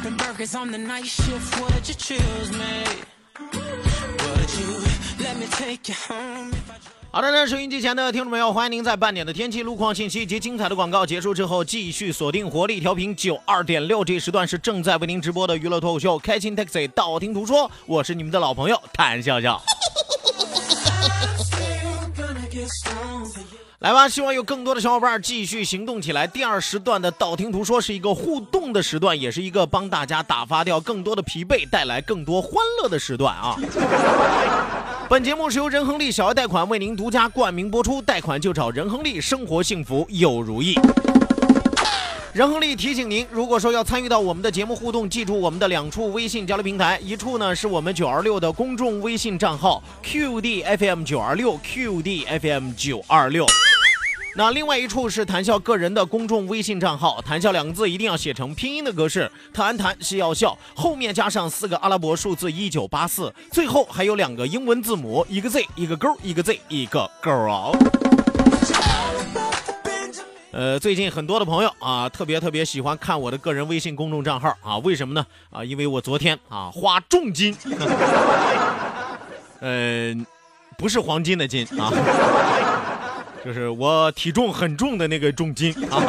flipping burgers on the night shift, would you choose me? Would you let me take you home? 好的呢，收音机前的听众朋友，欢迎您在半点的天气、路况信息及精彩的广告结束之后，继续锁定活力调频九二点六。这时段是正在为您直播的娱乐脱口秀《开心 Taxi》，道听途说，我是你们的老朋友谭笑笑。来吧，希望有更多的小伙伴继续行动起来。第二时段的道听途说是一个互动的时段，也是一个帮大家打发掉更多的疲惫，带来更多欢乐的时段啊。本节目是由仁恒利小额贷款为您独家冠名播出，贷款就找仁恒利，生活幸福又如意。仁恒利提醒您，如果说要参与到我们的节目互动，记住我们的两处微信交流平台，一处呢是我们九二六的公众微信账号 QDFM 九二六 QDFM 九二六。那另外一处是谈笑个人的公众微信账号，谈笑两个字一定要写成拼音的格式，谈谈是要笑，后面加上四个阿拉伯数字一九八四，最后还有两个英文字母，一个 Z 一个勾，一个 Z 一个勾啊。呃，最近很多的朋友啊，特别特别喜欢看我的个人微信公众账号啊，为什么呢？啊，因为我昨天啊花重金，嗯、不是黄金的金啊。就是我体重很重的那个重金啊，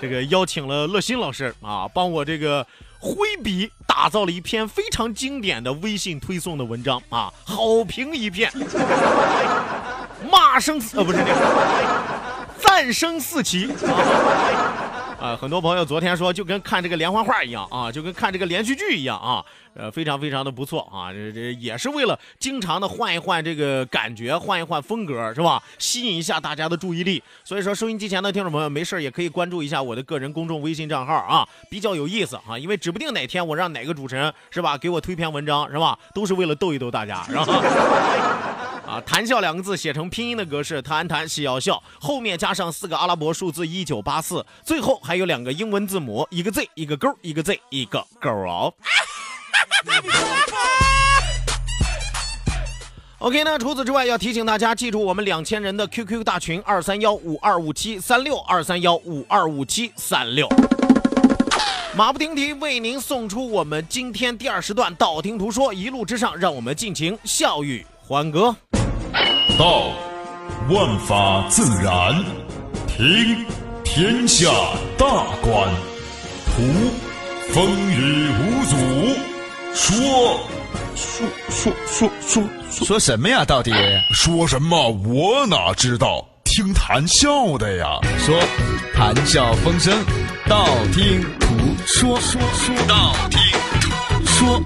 这个邀请了乐心老师啊，帮我这个挥笔打造了一篇非常经典的微信推送的文章啊，好评一片，骂声呃不是这个赞声四起啊。啊，很多朋友昨天说就跟看这个连环画一样啊，就跟看这个连续剧一样啊，呃，非常非常的不错啊，这这也是为了经常的换一换这个感觉，换一换风格，是吧？吸引一下大家的注意力。所以说，收音机前的听众朋友，没事也可以关注一下我的个人公众微信账号啊，比较有意思啊，因为指不定哪天我让哪个主持人是吧，给我推篇文章是吧，都是为了逗一逗大家，是吧？啊，谈笑两个字写成拼音的格式，谈谈喜要笑，后面加上四个阿拉伯数字一九八四，最后还有两个英文字母，一个 Z 一个勾，一个 Z 一个勾哦。OK 那，除此之外要提醒大家记住我们两千人的 QQ 大群二三幺五二五七三六二三幺五二五七三六。马不停蹄为您送出我们今天第二时段道听途说，一路之上，让我们尽情笑语欢歌。道，万法自然；听，天下大观；图，风雨无阻；说，说说说说说什么呀？到底说什么？我哪知道？听谈笑的呀。说谈笑风生，道听途说，说说道听途说。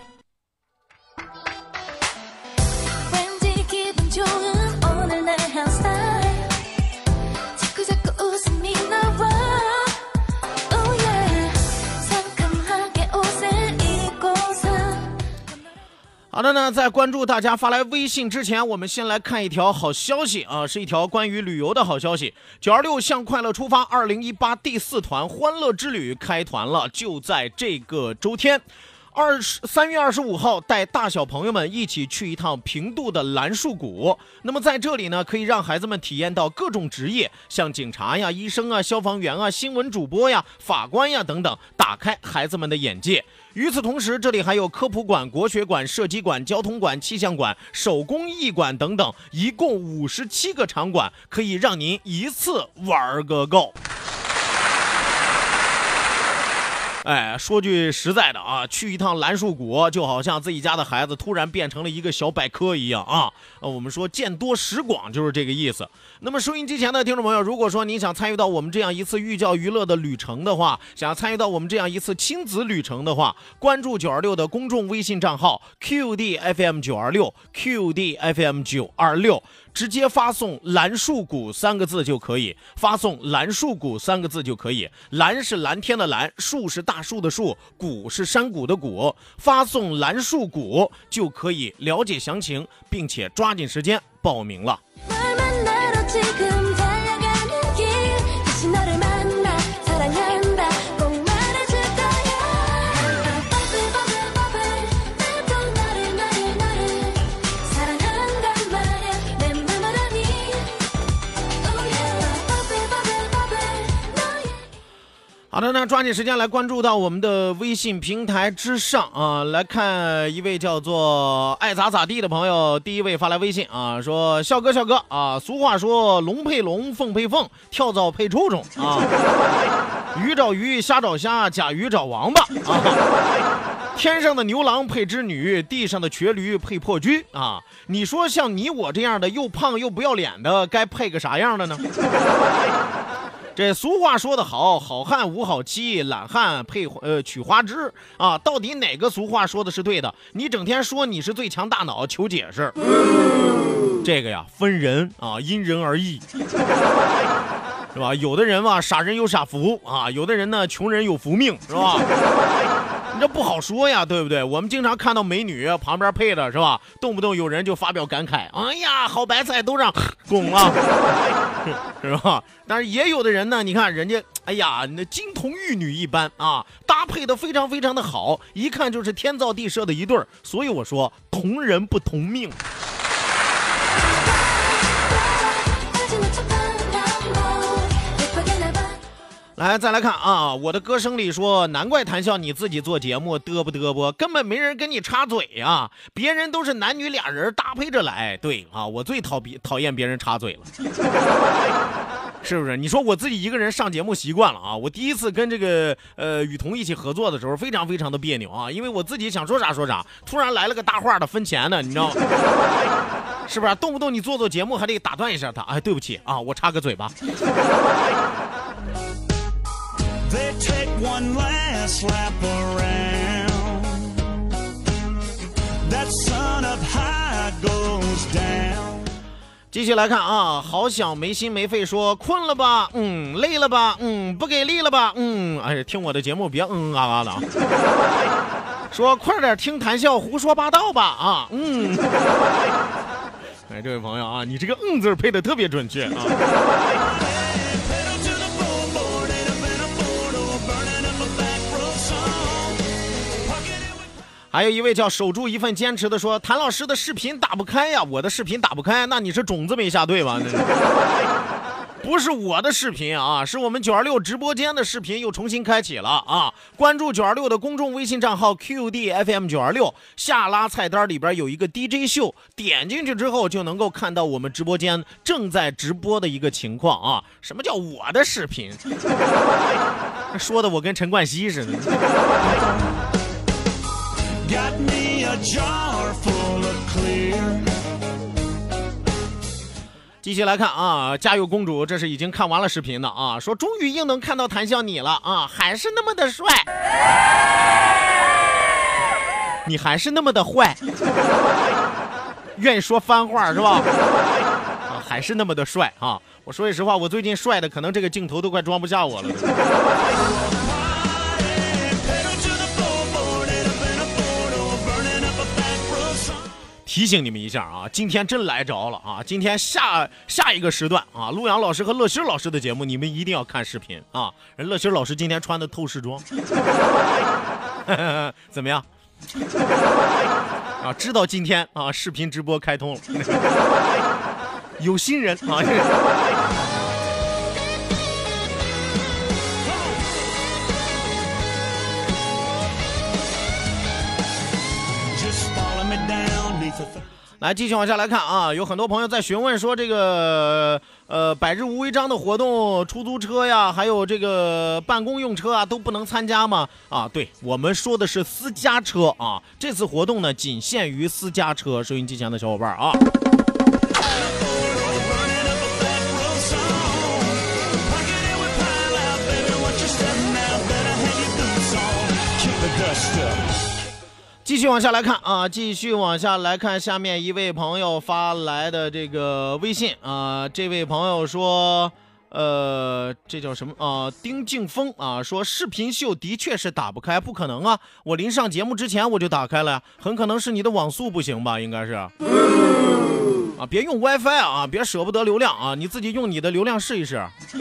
好的呢，在关注大家发来微信之前，我们先来看一条好消息啊，是一条关于旅游的好消息。九二六向快乐出发，二零一八第四团欢乐之旅开团了，就在这个周天。二十三月二十五号，带大小朋友们一起去一趟平度的蓝树谷。那么在这里呢，可以让孩子们体验到各种职业，像警察呀、医生啊、消防员啊、新闻主播呀、法官呀等等，打开孩子们的眼界。与此同时，这里还有科普馆、国学馆、射击馆、交通馆、气象馆、手工艺馆等等，一共五十七个场馆，可以让您一次玩个够。哎，说句实在的啊，去一趟蓝树谷，就好像自己家的孩子突然变成了一个小百科一样啊。我们说见多识广就是这个意思。那么收音机前的听众朋友，如果说您想参与到我们这样一次寓教于乐的旅程的话，想要参与到我们这样一次亲子旅程的话，关注九二六的公众微信账号 QDFM 九二六 QDFM 九二六。直接发送“蓝树谷”三个字就可以，发送“蓝树谷”三个字就可以。蓝是蓝天的蓝，树是大树的树，谷是山谷的谷。发送“蓝树谷”就可以了解详情，并且抓抓紧时间报名了。好的，那抓紧时间来关注到我们的微信平台之上啊，来看一位叫做爱咋咋地的朋友，第一位发来微信啊，说笑哥笑哥啊，俗话说龙配龙，凤配凤，跳蚤配臭虫 啊，鱼找鱼，虾找虾，甲鱼找王八啊。天上的牛郎配织女，地上的瘸驴配破驹啊！你说像你我这样的又胖又不要脸的，该配个啥样的呢？这俗话说得好，好汉无好妻，懒汉配呃娶花枝啊！到底哪个俗话说的是对的？你整天说你是最强大脑，求解释。这个呀，分人啊，因人而异，是吧？有的人嘛，傻人有傻福啊；有的人呢，穷人有福命，是吧？这不好说呀，对不对？我们经常看到美女旁边配的是吧？动不动有人就发表感慨：“哎呀，好白菜都让拱了，是吧？”但是也有的人呢，你看人家，哎呀，那金童玉女一般啊，搭配的非常非常的好，一看就是天造地设的一对儿。所以我说，同人不同命。来，再来看啊，我的歌声里说，难怪谈笑你自己做节目嘚啵嘚啵，根本没人跟你插嘴呀、别人都是男女俩人搭配着来。对啊，我最讨别讨厌别人插嘴了，是不是？你说我自己一个人上节目习惯了啊，我第一次跟这个呃雨桐一起合作的时候，非常非常的别扭啊，因为我自己想说啥说啥，突然来了个大话的分钱的，你知道吗？是不是？动不动你做做节目还得打断一下他，哎，对不起啊，我插个嘴巴。One last lap around. That sun up high goes down. 继续来看啊，好想没心没肺说困了吧，嗯，累了吧，嗯，不给力了吧，嗯，哎，听我的节目别嗯啊啊的啊，说快点听谈笑胡说八道吧啊，嗯，哎，这位朋友啊，你这个嗯字儿配的特别准确啊。还有一位叫守住一份坚持的说，谭老师的视频打不开呀，我的视频打不开，那你是种子没下对吧？不是我的视频啊，是我们九二六直播间的视频又重新开启了啊！关注九二六的公众微信账号 QDFM 九二六，下拉菜单里边有一个 DJ 秀，点进去之后就能够看到我们直播间正在直播的一个情况啊！什么叫我的视频？说的我跟陈冠希似的。Got me a jar full of clear. 继续来看啊，家有公主，这是已经看完了视频的啊，说终于又能看到谭笑你了啊，还是那么的帅，你还是那么的坏，愿意说番话是吧？啊，还是那么的帅啊！我说句实话，我最近帅的可能这个镜头都快装不下我了。提醒你们一下啊，今天真来着了啊！今天下下一个时段啊，陆阳老师和乐心老师的节目，你们一定要看视频啊！人乐心老师今天穿的透视装，怎么样？啊，知道今天啊视频直播开通了，有新人啊！来，继续往下来看啊，有很多朋友在询问说这个呃百日无违章的活动，出租车呀，还有这个办公用车啊，都不能参加吗？啊，对我们说的是私家车啊，这次活动呢仅限于私家车。收音机前的小伙伴啊，继续往下来看啊，继续往下来看，下面一位朋友发来的这个微信啊，这位朋友说。呃，这叫什么啊？丁静峰啊，说视频秀的确是打不开，不可能啊！我临上节目之前我就打开了呀，很可能是你的网速不行吧？应该是。啊，别用 WiFi 啊，别舍不得流量啊，你自己用你的流量试一试。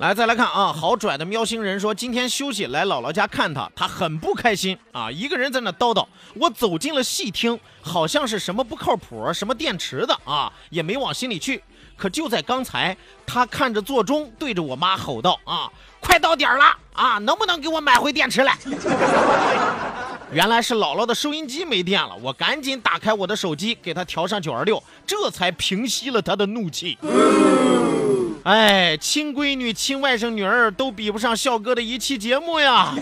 来，再来看啊，好拽的喵星人说，今天休息来姥姥家看他，他很不开心啊，一个人在那叨叨。我走进了细听，好像是什么不靠谱，什么电池的啊，也没往心里去。可就在刚才，他看着座钟，对着我妈吼道：“啊，快到点了啊，能不能给我买回电池来？”原来是姥姥的收音机没电了，我赶紧打开我的手机，给他调上九二六，这才平息了他的怒气。哎，亲闺女、亲外甥女儿都比不上笑哥的一期节目呀！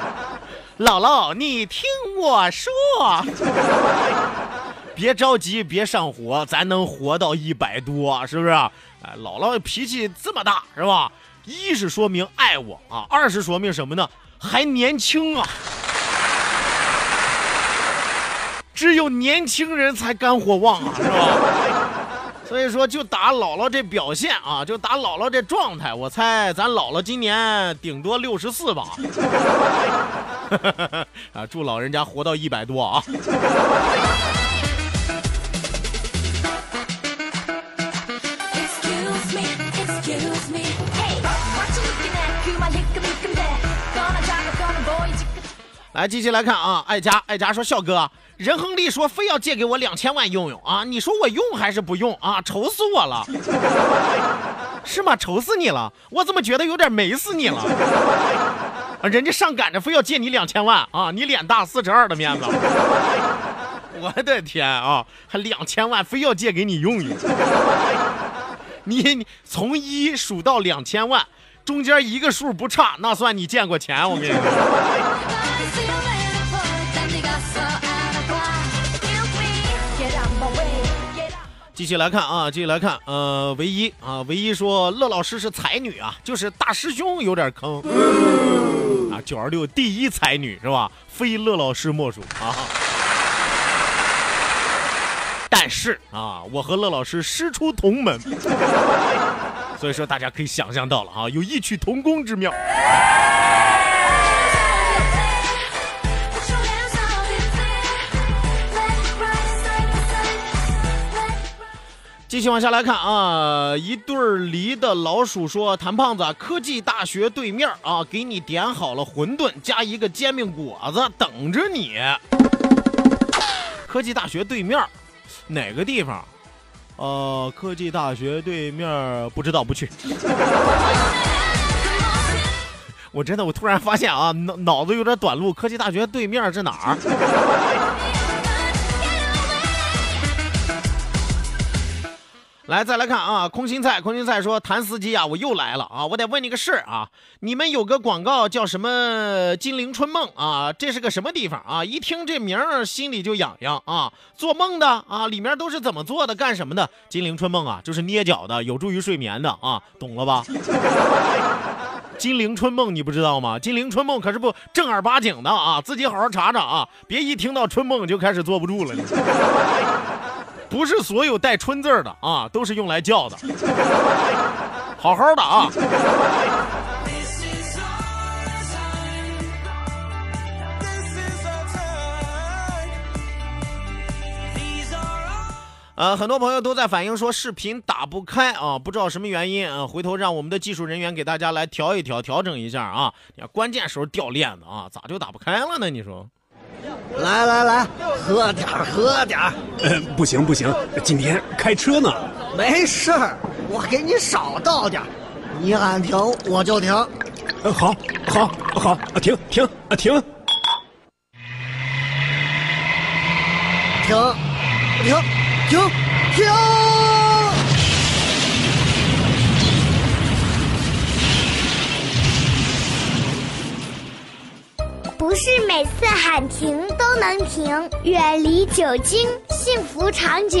姥姥，你听我说，别着急，别上火，咱能活到一百多，是不是？哎，姥姥脾气这么大，是吧？一是说明爱我啊，二是说明什么呢？还年轻啊！只有年轻人才肝火旺啊，是吧？所以说，就打姥姥这表现啊，就打姥姥这状态，我猜咱姥姥今年顶多六十四吧。啊，祝老人家活到一百多啊！来，继续来看啊，爱家爱家说，笑哥，任恒利说非要借给我两千万用用啊，你说我用还是不用啊？愁死我了，是吗？愁死你了，我怎么觉得有点美死你了？人家上赶着非要借你两千万啊，你脸大四十二的面子，我的天啊，还两千万非要借给你用用，你你从一数到两千万，中间一个数不差，那算你见过钱，我跟你说。继续来看啊继续来看呃唯一啊唯一说乐老师是才女啊就是大师兄有点坑。啊九二六第一才女是吧？非乐老师莫属啊。但是啊我和乐老师师出同门。所以说大家可以想象到了啊有异曲同工之妙。继续往下来看啊，一对儿梨的老鼠说：“谭胖子，科技大学对面啊，给你点好了馄饨加一个煎饼果子，等着你。”科技大学对面哪个地方？呃，科技大学对面不知道，不去。我真的，我突然发现啊，脑脑子有点短路。科技大学对面是哪儿？来，再来看啊，空心菜，空心菜说，谭司机啊，我又来了啊，我得问你个事儿啊，你们有个广告叫什么“金陵春梦”啊，这是个什么地方啊？一听这名儿，心里就痒痒啊，做梦的啊，里面都是怎么做的，干什么的？金陵春梦啊，就是捏脚的，有助于睡眠的啊，懂了吧？金陵春梦你不知道吗？金陵春梦可是不正儿八经的啊，自己好好查查啊，别一听到春梦就开始坐不住了。不是所有带“春”字的啊，都是用来叫的。好好的啊。This is our time. This is our time. These are our 呃，很多朋友都在反映说视频打不开啊，不知道什么原因啊，回头让我们的技术人员给大家来调一调，调整一下啊。你看关键时候掉链子啊，咋就打不开了呢？你说？来来来，喝点儿喝点儿，呃，不行不行，今天开车呢。没事儿，我给你少倒点儿，你喊停我就停。呃好，好，好，啊停停啊停！停，停，停，停！是每次喊停都能停，远离酒精，幸福长久。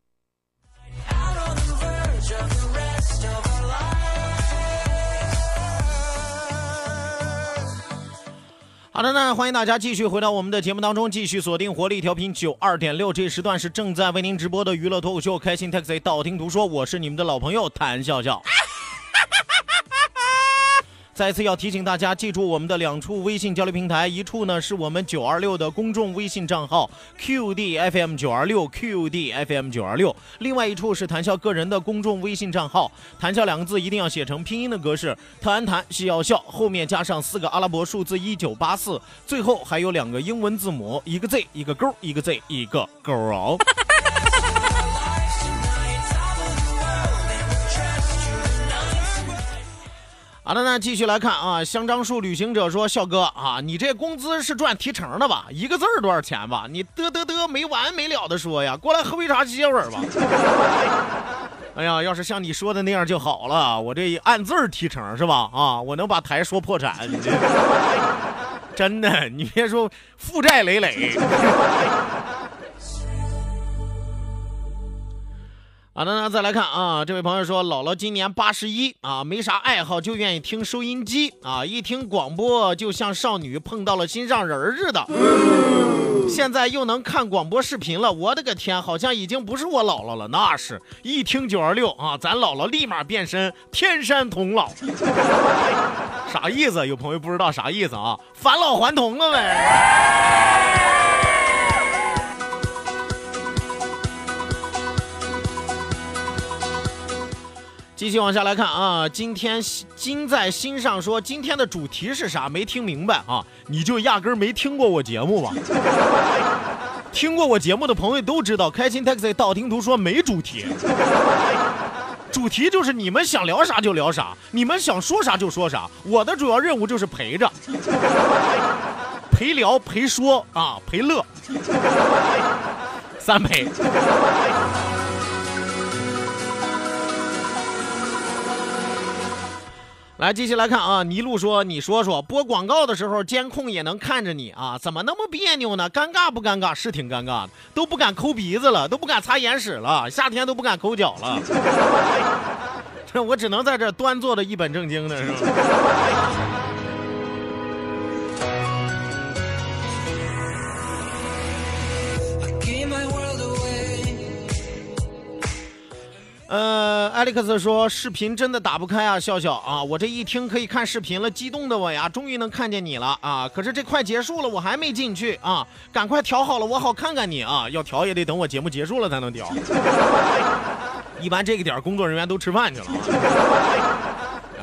好的那，欢迎大家继续回到我们的节目当中，继续锁定活力调频九二点六，这时段是正在为您直播的娱乐脱口秀《开心 Taxi》，道听途说，我是你们的老朋友谭笑笑。再次要提醒大家，记住我们的两处微信交流平台，一处呢是我们九二六的公众微信账号 QDFM 九二六 QDFM 九二六，另外一处是谈笑个人的公众微信账号，谈笑两个字一定要写成拼音的格式，谈谈是要笑，后面加上四个阿拉伯数字一九八四，最后还有两个英文字母，一个 Z 一个勾，一个 Z 一个勾哦。好的，那继续来看啊，香樟树旅行者说：“笑哥啊，你这工资是赚提成的吧？一个字儿多少钱吧？你嘚嘚嘚没完没了的说呀，过来喝杯茶歇会儿吧。”哎呀，要是像你说的那样就好了，我这按字儿提成是吧？啊，我能把台说破产，你这 真的，你别说负债累累。好的，那再来看啊，这位朋友说，姥姥今年八十一啊，没啥爱好，就愿意听收音机啊，一听广播就像少女碰到了心上人似的。现在又能看广播视频了，我的个天，好像已经不是我姥姥了，那是一听九二六啊，咱姥姥立马变身天山童姥，啥意思？有朋友不知道啥意思啊？返老还童了呗。继续往下来看啊，今天今在心上说今天的主题是啥？没听明白啊？你就压根儿没听过我节目吧？听过我节目的朋友都知道，开心 taxi 道听途说没主题，主题就是你们想聊啥就聊啥，你们想说啥就说啥。我的主要任务就是陪着，陪聊陪说啊，陪乐，三陪。来，继续来看啊！尼禄说：“你说说，播广告的时候监控也能看着你啊，怎么那么别扭呢？尴尬不尴尬？是挺尴尬的，都不敢抠鼻子了，都不敢擦眼屎了，夏天都不敢抠脚了。这我只能在这端坐的一本正经的，是吧？”呃，艾利克斯说视频真的打不开啊，笑笑啊，我这一听可以看视频了，激动的我呀，终于能看见你了啊！可是这快结束了，我还没进去啊，赶快调好了，我好看看你啊！要调也得等我节目结束了才能调。一般这个点工作人员都吃饭去了。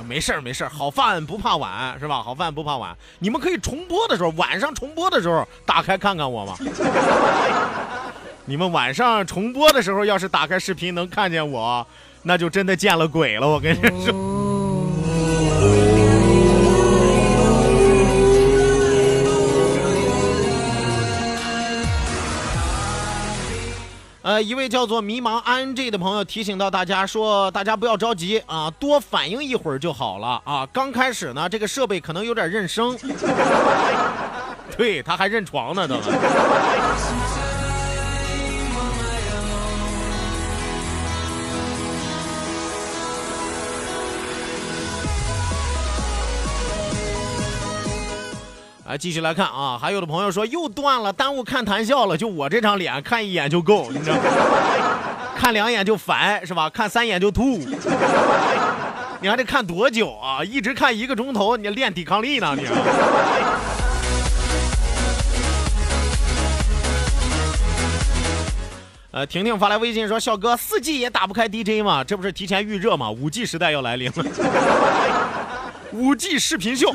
没事儿没事儿，好饭不怕晚是吧？好饭不怕晚，你们可以重播的时候，晚上重播的时候打开看看我嘛。你们晚上重播的时候，要是打开视频能看见我，那就真的见了鬼了。我跟你说。呃，一位叫做迷茫 ing 的朋友提醒到大家说，大家不要着急啊，多反应一会儿就好了啊。刚开始呢，这个设备可能有点认声，对，他还认床呢，都。啊，继续来看啊，还有的朋友说又断了，耽误看谈笑了。就我这张脸，看一眼就够，你知道吗？看两眼就烦是吧？看三眼就吐。你还得看多久啊？一直看一个钟头，你练抵抗力呢你。呃，婷婷发来微信说：“笑哥，四 G 也打不开 DJ 嘛？这不是提前预热吗？五 G 时代要来临了，五 G 视频秀。”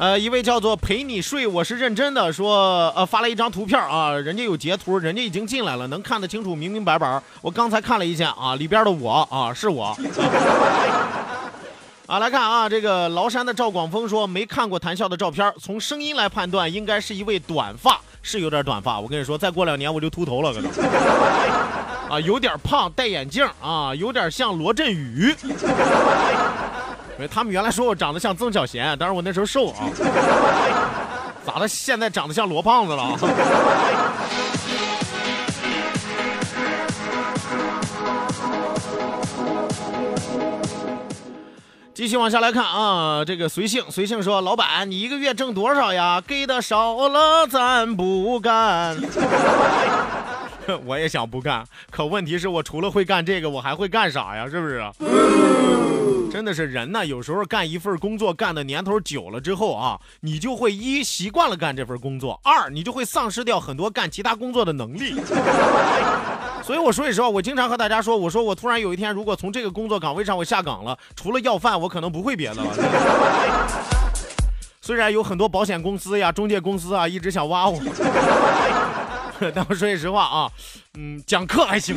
呃，一位叫做陪你睡，我是认真的说，呃，发了一张图片啊，人家有截图，人家已经进来了，能看得清楚，明明白白。我刚才看了一下啊，里边的我啊，是我。啊，来看啊，这个崂山的赵广峰说没看过谈笑的照片，从声音来判断，应该是一位短发，是有点短发。我跟你说，再过两年我就秃头了，可能。啊，有点胖，戴眼镜啊，有点像罗振宇。他们原来说我长得像曾小贤，但是我那时候瘦啊。咋的？现在长得像罗胖子了？继续往下来看啊，这个随性随性说，老板，你一个月挣多少呀？给的少了咱不干。我也想不干，可问题是我除了会干这个，我还会干啥呀？是不是？真的是人呢，有时候干一份工作干的年头久了之后啊，你就会一习惯了干这份工作，二你就会丧失掉很多干其他工作的能力。所以我说句实话，我经常和大家说，我说我突然有一天如果从这个工作岗位上我下岗了，除了要饭，我可能不会别的了。虽然有很多保险公司呀、中介公司啊一直想挖我，但我说句实话啊，嗯，讲课还行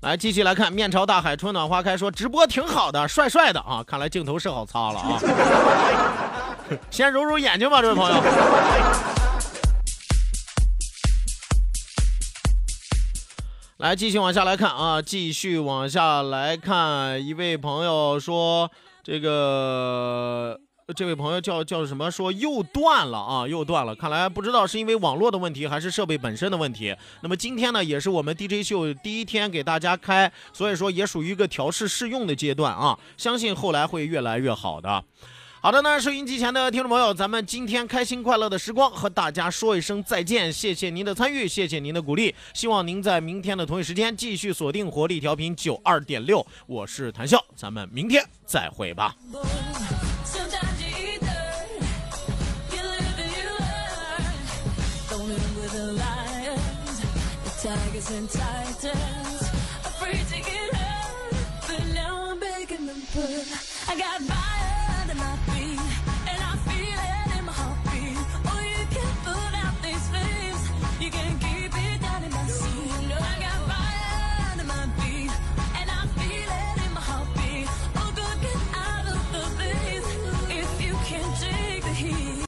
来，继续来看面朝大海，春暖花开，说直播挺好的，帅帅的啊！看来镜头是好擦了啊。先揉揉眼睛吧，这位朋友。来，继续往下来看啊，继续往下来看，一位朋友说这个。这位朋友叫叫什么？说又断了啊，又断了。看来不知道是因为网络的问题，还是设备本身的问题。那么今天呢，也是我们 DJ 秀第一天给大家开，所以说也属于一个调试试用的阶段啊。相信后来会越来越好的。好的呢，收音机前的听众朋友，咱们今天开心快乐的时光和大家说一声再见，谢谢您的参与，谢谢您的鼓励，希望您在明天的同一时间继续锁定活力调频九二点六，我是谭笑，咱们明天再会吧。Tage sind Zeiten.